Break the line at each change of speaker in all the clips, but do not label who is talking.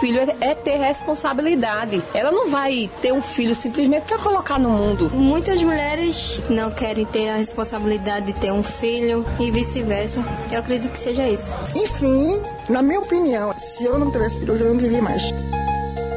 filho é, é ter responsabilidade. Ela não vai ter um filho simplesmente para colocar no mundo.
Muitas mulheres não querem ter a responsabilidade de ter um filho e vice-versa. Eu acredito que seja isso.
Enfim, na minha opinião, se eu não tivesse filho, eu não viria mais.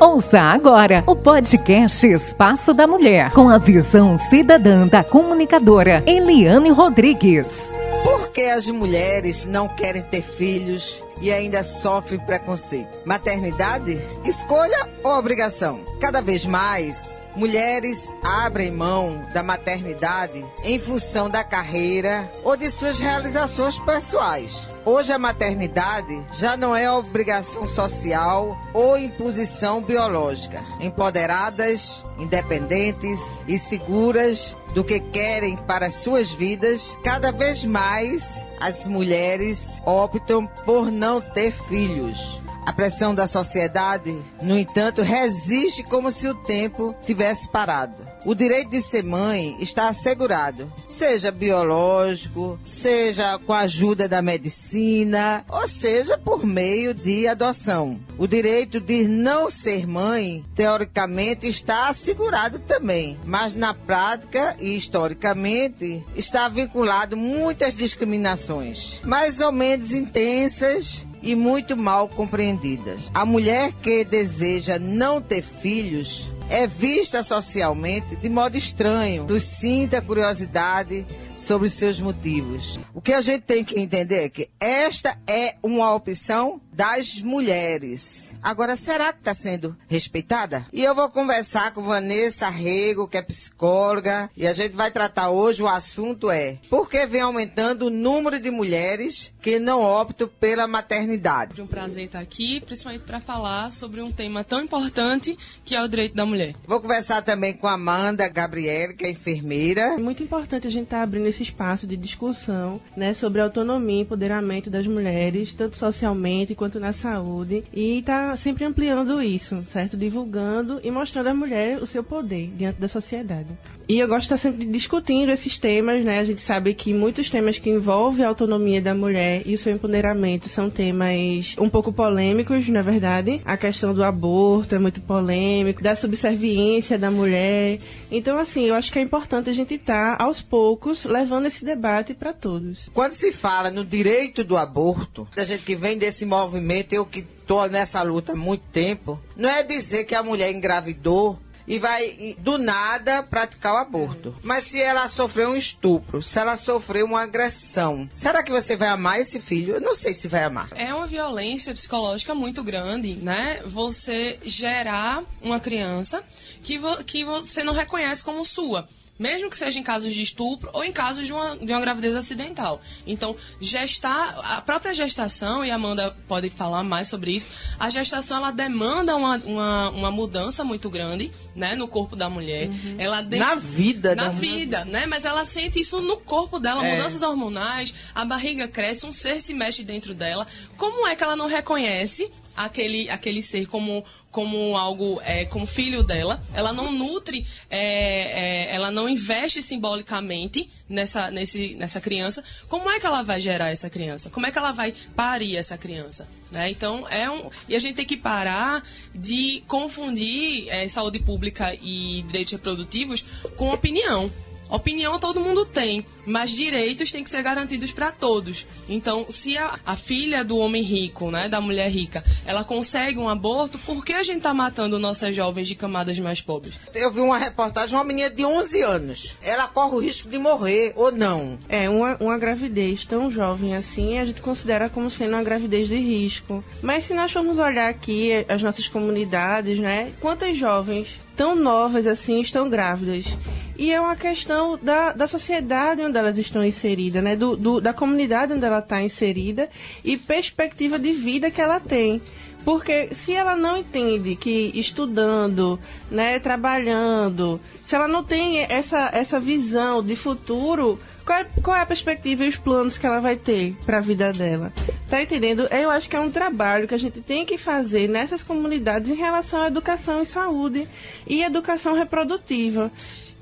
Ouça agora o podcast Espaço da Mulher, com a visão cidadã da comunicadora Eliane Rodrigues.
Por que as mulheres não querem ter filhos e ainda sofrem preconceito? Maternidade? Escolha ou obrigação? Cada vez mais mulheres abrem mão da maternidade em função da carreira ou de suas realizações pessoais. Hoje a maternidade já não é obrigação social ou imposição biológica. Empoderadas, independentes e seguras do que querem para suas vidas, cada vez mais as mulheres optam por não ter filhos. A pressão da sociedade, no entanto, resiste como se o tempo tivesse parado. O direito de ser mãe está assegurado, seja biológico, seja com a ajuda da medicina, ou seja por meio de adoção. O direito de não ser mãe, teoricamente, está assegurado também, mas na prática e historicamente está vinculado muitas discriminações, mais ou menos intensas e muito mal compreendidas. A mulher que deseja não ter filhos é vista socialmente de modo estranho, sinta curiosidade sobre seus motivos. O que a gente tem que entender é que esta é uma opção das mulheres. Agora, será que está sendo respeitada? E eu vou conversar com Vanessa Rego, que é psicóloga, e a gente vai tratar hoje o assunto é por que vem aumentando o número de mulheres que não optam pela maternidade.
É um prazer estar aqui, principalmente para falar sobre um tema tão importante que é o direito da mulher.
Vou conversar também com a Amanda Gabriele, que é enfermeira.
É muito importante a gente estar tá abrindo esse espaço de discussão, né, sobre autonomia e empoderamento das mulheres, tanto socialmente quanto na saúde, e tá sempre ampliando isso, certo? Divulgando e mostrando à mulher o seu poder diante da sociedade. E eu gosto de estar sempre discutindo esses temas, né? A gente sabe que muitos temas que envolvem a autonomia da mulher e o seu empoderamento são temas um pouco polêmicos, na é verdade. A questão do aborto é muito polêmico, da subserviência da mulher. Então, assim, eu acho que é importante a gente estar, aos poucos, levando esse debate para todos.
Quando se fala no direito do aborto, a gente que vem desse movimento, eu que estou nessa luta há muito tempo, não é dizer que a mulher engravidou e vai do nada praticar o aborto. Mas se ela sofreu um estupro, se ela sofreu uma agressão, será que você vai amar esse filho? Eu não sei se vai amar.
É uma violência psicológica muito grande, né? Você gerar uma criança que, vo que você não reconhece como sua mesmo que seja em casos de estupro ou em casos de uma, de uma gravidez acidental. Então, gestar, a própria gestação, e a Amanda pode falar mais sobre isso, a gestação ela demanda uma, uma, uma mudança muito grande né, no corpo da mulher.
Uhum.
Ela de...
Na vida,
Na vida, né? Mas ela sente isso no corpo dela, é. mudanças hormonais, a barriga cresce, um ser se mexe dentro dela. Como é que ela não reconhece aquele, aquele ser como, como algo, é, como filho dela. Ela não nutre, é, é, ela não investe simbolicamente nessa, nesse, nessa criança. Como é que ela vai gerar essa criança? Como é que ela vai parir essa criança? Né? Então, é um. E a gente tem que parar de confundir é, saúde pública e direitos reprodutivos com opinião. Opinião todo mundo tem, mas direitos têm que ser garantidos para todos. Então, se a, a, filha do homem rico, né, da mulher rica, ela consegue um aborto, por que a gente está matando nossas jovens de camadas mais pobres?
Eu vi uma reportagem, uma menina de 11 anos. Ela corre o risco de morrer ou não?
É, uma, uma gravidez tão jovem assim, a gente considera como sendo uma gravidez de risco. Mas se nós formos olhar aqui as nossas comunidades, né, quantas jovens tão novas assim estão grávidas? E é uma questão da, da sociedade onde elas estão inseridas, né? Do, do da comunidade onde ela está inserida e perspectiva de vida que ela tem. Porque se ela não entende que estudando, né, trabalhando, se ela não tem essa, essa visão de futuro, qual é, qual é a perspectiva e os planos que ela vai ter para a vida dela? Tá entendendo? Eu acho que é um trabalho que a gente tem que fazer nessas comunidades em relação à educação e saúde e educação reprodutiva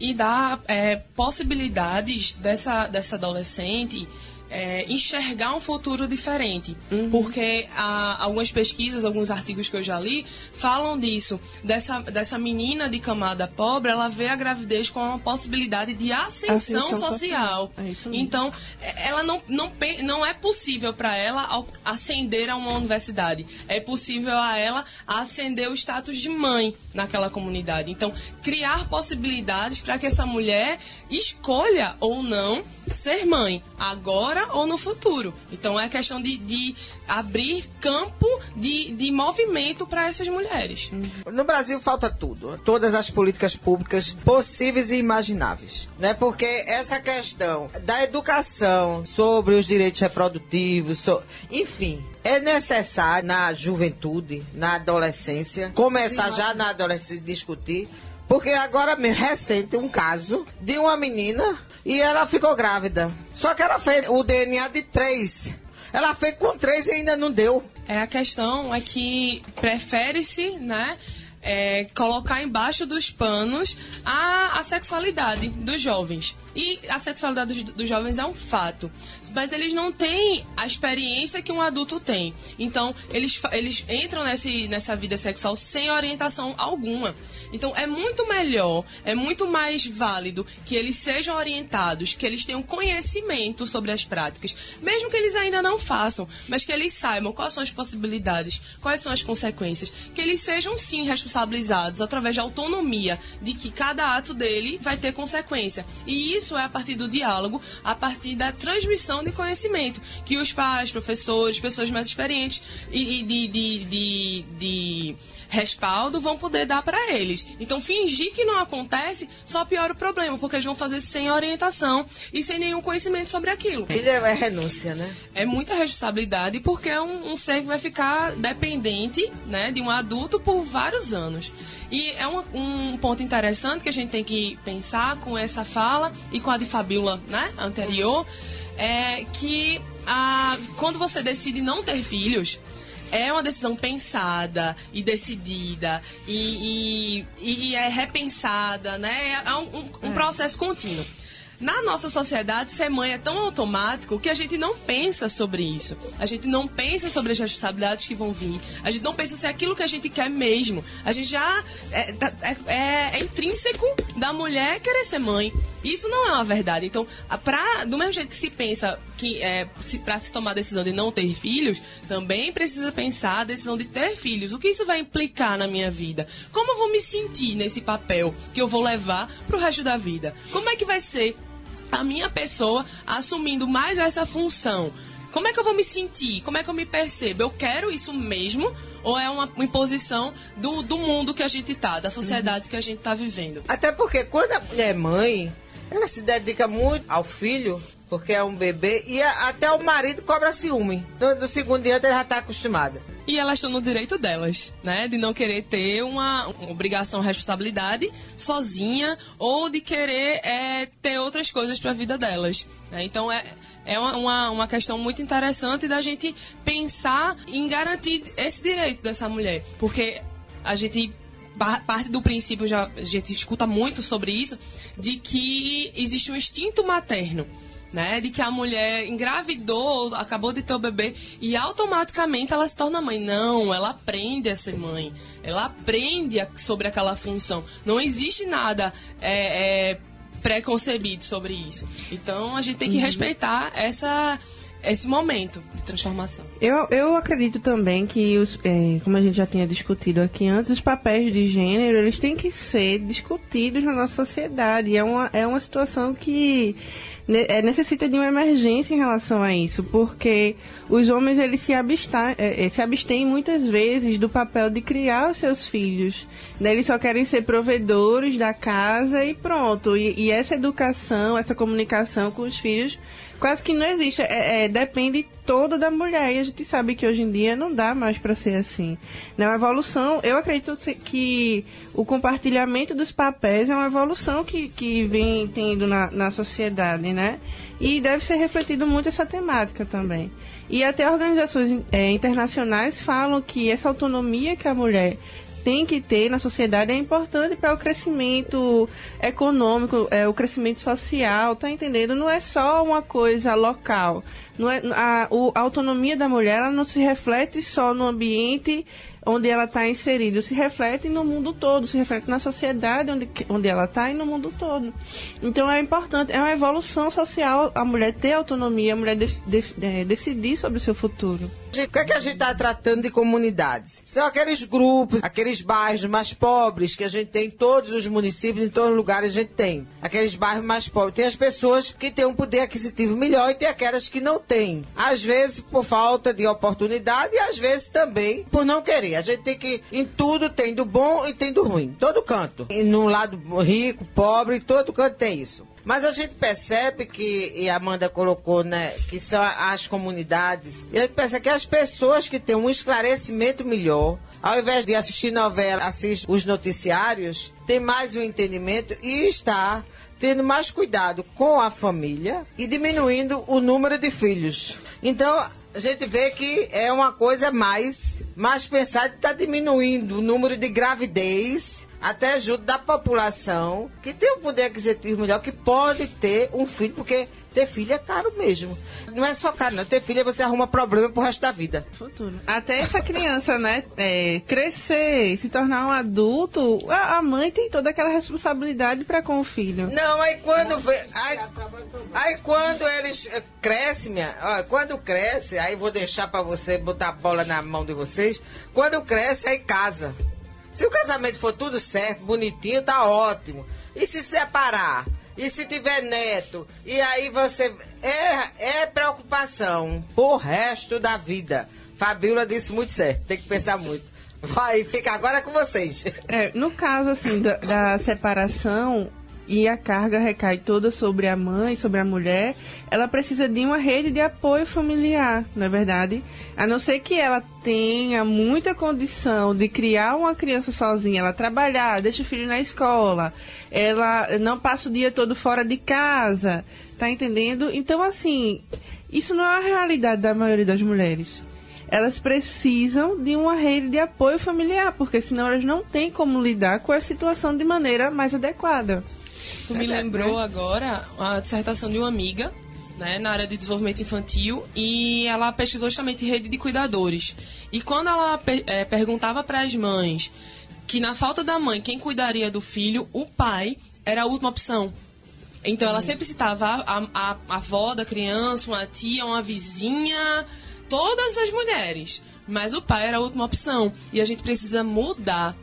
e dar é, possibilidades dessa, dessa adolescente é, enxergar um futuro diferente. Porque há algumas pesquisas, alguns artigos que eu já li, falam disso. Dessa, dessa menina de camada pobre, ela vê a gravidez com uma possibilidade de ascensão,
Ascensão social.
social.
É.
Então, é- ela não, não, não é possível para ela ascender a uma universidade. É possível a ela ascender o status de mãe naquela comunidade. Então, criar possibilidades para que essa mulher escolha ou não ser mãe, agora ou no futuro. Então, é questão de, de abrir campo de, de movimento para essas mulheres.
No Brasil falta tudo, todas as políticas públicas possíveis e imagináveis, né? Porque essa questão da educação sobre os direitos reprodutivos, so- enfim, é necessário na juventude, na adolescência, começar já na adolescência discutir, porque agora mesmo recente um caso de uma menina e ela ficou grávida. Só que ela fez o DNA de três. Ela fez com três e ainda não deu.
É, a questão é que prefere-se, né, é, colocar embaixo dos panos a, a sexualidade dos jovens. E a sexualidade dos, dos jovens é um fato. Mas eles não têm a experiência que um adulto tem. Então, eles, eles entram nesse, nessa vida sexual sem orientação alguma. Então, é muito melhor, é muito mais válido que eles sejam orientados, que eles tenham conhecimento sobre as práticas, mesmo que eles ainda não façam, mas que eles saibam quais são as possibilidades, quais são as consequências, que eles sejam sim responsabilizados através da autonomia de que cada ato dele vai ter consequência. E isso é a partir do diálogo, a partir da transmissão de conhecimento que os pais, professores, pessoas mais experientes e, e de, de, de, de respaldo vão poder dar para eles. Então, fingir que não acontece só piora o problema, porque eles vão fazer sem orientação e sem nenhum conhecimento sobre aquilo.
Filha é renúncia, né?
É muita responsabilidade porque é um, um ser que vai ficar dependente né, de um adulto por vários anos. E é um, um ponto interessante que a gente tem que pensar com essa fala e com a de Fabiola né, anterior, é que a, quando você decide não ter filhos, é uma decisão pensada e decidida e, e, e é repensada, né? É um, um- um processo contínuo. Na nossa sociedade, ser mãe é tão automático que a gente não pensa sobre isso. A gente não pensa sobre as responsabilidades que vão vir. A gente não pensa se é aquilo que a gente quer mesmo. A gente já. É, tá- é- é- é intrínseco da mulher querer ser mãe. Isso não é uma verdade. Então, pra, do mesmo jeito que se pensa que é, se, para se tomar a decisão de não ter filhos, também precisa pensar a decisão de ter filhos. O que isso vai implicar na minha vida? Como eu vou me sentir nesse papel que eu vou levar pro resto da vida? Como é que vai ser a minha pessoa assumindo mais essa função. Como é que eu vou me sentir? Como é que eu me percebo? Eu quero isso mesmo? Ou é uma imposição do, do mundo que a gente tá, da sociedade que a gente tá vivendo?
Até porque quando a mulher é mãe, ela se dedica muito ao filho, porque é um bebê, e até o marido cobra ciúme. No, no segundo dia ela já está acostumada.
E elas estão no direito delas, né? De não querer ter uma, uma obrigação, responsabilidade sozinha ou de querer é, ter outras coisas para a vida delas. né? Então é, é uma, uma, questão muito interessante da gente pensar em garantir esse direito dessa mulher. Porque a gente parte do princípio, já, a gente escuta muito sobre isso, de que existe um instinto materno né? De que a mulher engravidou, acabou de ter o bebê e automaticamente ela se torna mãe. Não, ela aprende a ser mãe. Ela aprende a- sobre aquela função. Não existe nada é, é, preconcebido sobre isso. Então a gente tem que respeitar essa, esse momento de transformação.
Eu, eu acredito também que, os, é, como a gente já tinha discutido aqui antes, os papéis de gênero eles têm que ser discutidos na nossa sociedade. É uma, é uma situação que é, necessita de uma emergência em relação a isso, porque os homens eles se, absta, é, é, se abstêm muitas vezes do papel de criar os seus filhos. Né? Eles só querem ser provedores da casa e pronto. E, e essa educação, essa comunicação com os filhos quase que não existe. É, é, depende toda da mulher. E a gente sabe que hoje em dia não dá mais para ser assim. Né? Uma evolução, eu acredito que o compartilhamento dos papéis é uma evolução que, que vem tendo na, na sociedade, né? E deve ser refletido muito essa temática também. E até organizações é, internacionais falam que essa autonomia que a mulher tem que ter na sociedade é importante para o crescimento econômico, é, o crescimento social, tá entendendo? Não é só uma coisa local. Não é, a, a autonomia da mulher ela não se reflete só no ambiente onde ela está inserida, se reflete no mundo todo, se reflete na sociedade onde, onde ela está e no mundo todo. Então é importante, é uma evolução social a mulher ter autonomia, a mulher de, de, de, decidir sobre o seu futuro.
O que é que a gente está tratando de comunidades? São aqueles grupos, aqueles bairros mais pobres que a gente tem em todos os municípios, em todos os lugares a gente tem. Aqueles bairros mais pobres. Tem as pessoas que têm um poder aquisitivo melhor e tem aquelas que não têm. Às vezes por falta de oportunidade e às vezes também por não querer. A gente tem que, em tudo tem do bom e tem do ruim. Todo canto. E no lado rico, pobre, todo canto tem isso. Mas a gente percebe que, e a Amanda colocou, né, que são as comunidades, e a gente percebe que as pessoas que têm um esclarecimento melhor, ao invés de assistir novela, assistir os noticiários, tem mais um entendimento e está tendo mais cuidado com a família e diminuindo o número de filhos. Então, a gente vê que é uma coisa mais, mais pensada, está diminuindo o número de gravidez até junto da população que tem um poder aquisitivo melhor, que pode ter um filho, porque ter filho é caro mesmo. Não é só caro, não. Ter filho é você arruma problema pro resto da vida.
Futuro. Até essa criança, né, é, crescer, se tornar um adulto, a, a, mãe tem toda aquela responsabilidade para com o filho.
Não, aí quando aí, aí quando eles eh, crescem, minha, ó, quando cresce, aí vou deixar para você botar a bola na mão de vocês. Quando cresce, aí casa. Se o casamento for tudo certo, bonitinho, tá ótimo. E se separar? E se tiver neto? E aí você. É, é preocupação pro resto da vida. Fabiola disse muito certo, tem que pensar muito. Vai, fica agora com vocês.
É, no caso, assim, da, da separação, e a carga recai toda sobre a mãe, sobre a mulher, ela precisa de uma rede de apoio familiar, não é verdade? A não ser que ela tenha muita condição de criar uma criança sozinha, ela trabalhar, deixa o filho na escola, ela não passa o dia todo fora de casa, tá entendendo? Então, assim, isso não é a realidade da maioria das mulheres elas precisam de uma rede de apoio familiar, porque senão elas não têm como lidar com a situação de maneira mais adequada.
Tu me lembrou agora a dissertação de uma amiga né, na área de desenvolvimento infantil e ela pesquisou justamente rede de cuidadores. E quando ela é, perguntava para as mães que na falta da mãe, quem cuidaria do filho, o pai era a última opção. Então ela sempre citava a, a, a avó da criança, uma tia, uma vizinha, todas as mulheres. Mas o pai era a última opção. E a gente precisa mudar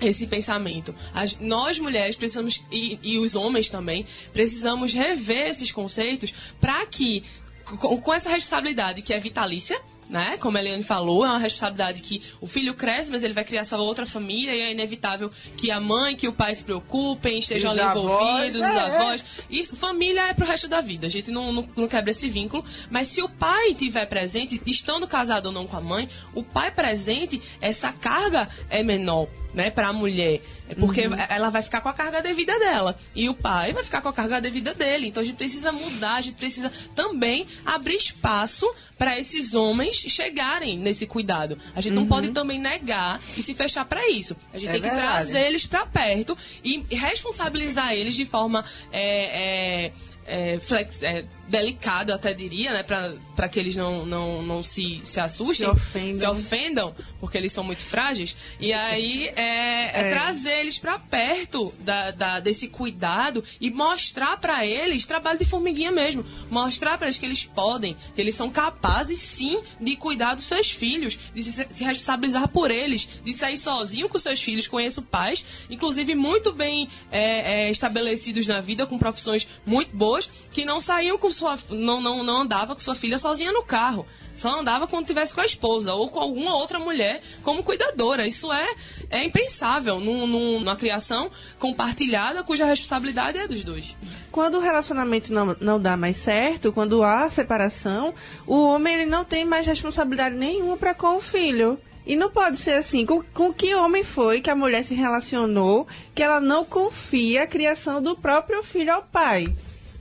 esse pensamento. As, nós mulheres precisamos, e, e, os homens também, precisamos rever esses conceitos para que, com, com essa responsabilidade que é vitalícia, né? Como a Eliane falou, é uma responsabilidade que o filho cresce, mas ele vai criar sua outra família e é inevitável que a mãe, que o pai se preocupem, estejam ali envolvidos, é, os avós. Isso, família é pro resto da vida. A gente não, não, não, quebra esse vínculo. Mas se o pai estiver presente, estando casado ou não com a mãe, o pai presente, essa carga é menor né, para a mulher. É porque uhum. ela vai ficar com a carga devida dela. E o pai vai ficar com a carga devida dele. Então a gente precisa mudar, a gente precisa também abrir espaço para esses homens chegarem nesse cuidado. A gente uhum. não pode também negar e se fechar para isso. A gente é tem que verdade. trazer eles para perto e responsabilizar eles de forma. É, é, é, flex, é, delicado, eu até diria, né? Para que eles não, não, não se, se assustem,
se ofendam.
se ofendam, porque eles são muito frágeis. E aí é, é, é. trazer eles para perto da, da, desse cuidado e mostrar para eles trabalho de formiguinha mesmo. Mostrar para eles que eles podem, que eles são capazes sim de cuidar dos seus filhos, de se, se responsabilizar por eles, de sair sozinho com seus filhos. Conheço pais, inclusive muito bem é, é, estabelecidos na vida, com profissões muito boas, que não saíam com sua, não, não, não andava com sua filha sozinha no carro. Só andava quando tivesse com a esposa ou com alguma outra mulher como cuidadora. Isso é, é impensável num, num, numa criação compartilhada cuja responsabilidade é dos dois.
Quando o relacionamento não, não dá mais certo, quando há separação, o homem ele não tem mais responsabilidade nenhuma para com o filho. E não pode ser assim. Com, com que homem foi que a mulher se relacionou que ela não confia a criação do próprio filho ao pai?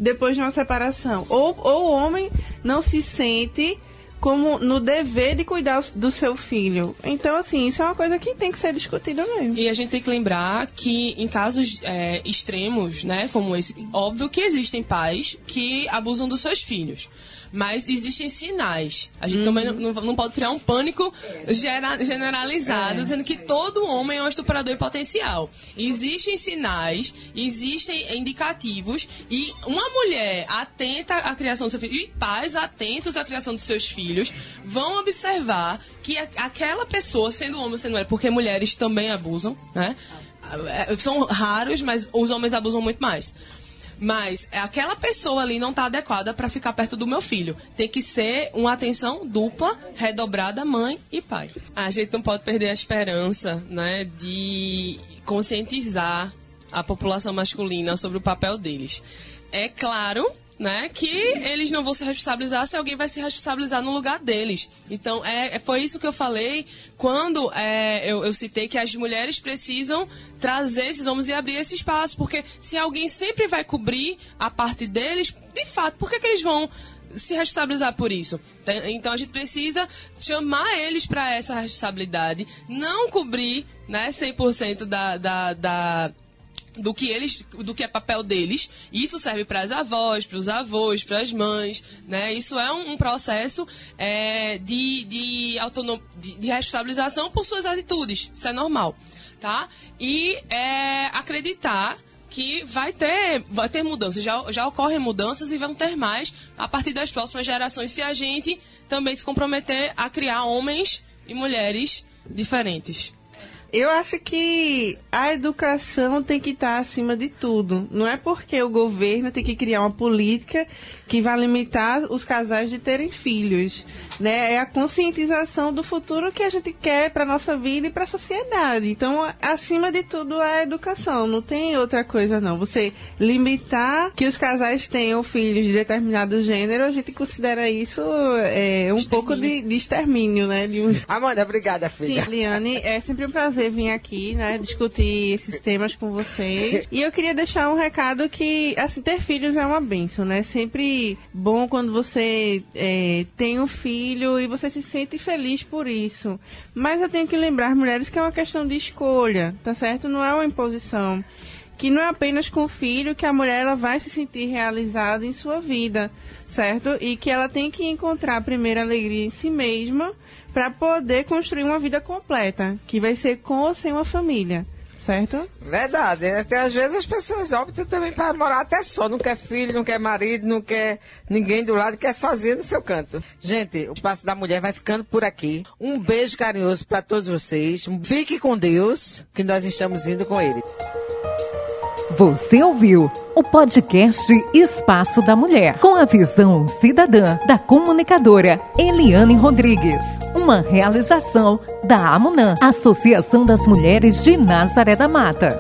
Depois de uma separação. Ou, ou o homem não se sente como no dever de cuidar do seu filho. Então, assim, isso é uma coisa que tem que ser discutida mesmo.
E a gente tem que lembrar que em casos é, extremos, né, como esse, óbvio que existem pais que abusam dos seus filhos. Mas existem sinais. A gente também não, não pode criar um pânico gera- generalizado, dizendo que todo homem é um estuprador em potencial. Existem sinais, existem indicativos, e uma mulher atenta à criação do seu filho, e pais atentos à criação dos seus filhos, vão observar que aquela pessoa, sendo homem ou sendo mulher, porque mulheres também abusam, né? É, São raros, mas os homens abusam muito mais. Mas aquela pessoa ali não está adequada para ficar perto do meu filho. Tem que ser uma atenção dupla, redobrada, mãe e pai. A gente não pode perder a esperança, né, de conscientizar a população masculina sobre o papel deles. É claro né, que eles não vão se responsabilizar se alguém vai se responsabilizar no lugar deles. Então, é, é- foi isso que eu falei quando é, eu, eu citei que as mulheres precisam trazer esses homens e abrir esse espaço, porque se alguém sempre vai cobrir a parte deles, de fato, por que, que eles vão se responsabilizar por isso. Então a gente precisa chamar eles para essa responsabilidade, não cobrir né, 100% da, da, da, do que eles do que é papel deles. Isso serve para as avós para os avós para as mães né? Isso é um, processo é, de de, autonom, de de responsabilização por suas atitudes. Isso é normal tá? E é, acreditar que vai ter, vai ter mudanças, já, já ocorrem mudanças e vão ter mais a partir das próximas gerações, se a gente também se comprometer a criar homens e mulheres diferentes.
Eu acho que a educação tem que estar acima de tudo. Não é porque o governo tem que criar uma política que vai limitar os casais de terem filhos. Né? É a conscientização do futuro que a gente quer para nossa vida e para a sociedade. Então, acima de tudo, é a educação. Não tem outra coisa, não. Você limitar que os casais tenham filhos de determinado gênero, a gente considera isso é, um pouco de, de extermínio, né? De um
Amanda, obrigada,
Sim,
filha.
Liane, é sempre um prazer vir aqui, né, discutir esses temas com vocês. E eu queria deixar um recado que, assim, ter filhos é uma benção, né? Sempre bom quando você é, tem um filho e você se sente feliz por isso. Mas eu tenho que lembrar, mulheres, que é uma questão de escolha, tá certo? Não é uma imposição. Que não é apenas com o filho que a mulher ela vai se sentir realizada em sua vida, certo? E que ela tem que encontrar a primeira alegria em si mesma para poder construir uma vida completa, que vai ser com ou sem uma família, certo?
Verdade. Até às vezes as pessoas optam também para morar até só. Não quer filho, não quer marido, não quer ninguém do lado, quer sozinha no seu canto. Gente, o Passo da Mulher vai ficando por aqui. Um beijo carinhoso para todos vocês. Fique com Deus, que nós estamos indo com ele.
Você ouviu o podcast Espaço da Mulher, com a visão cidadã da comunicadora Eliane Rodrigues. Uma realização da AMUNAM, Associação das Mulheres de Nazaré da Mata.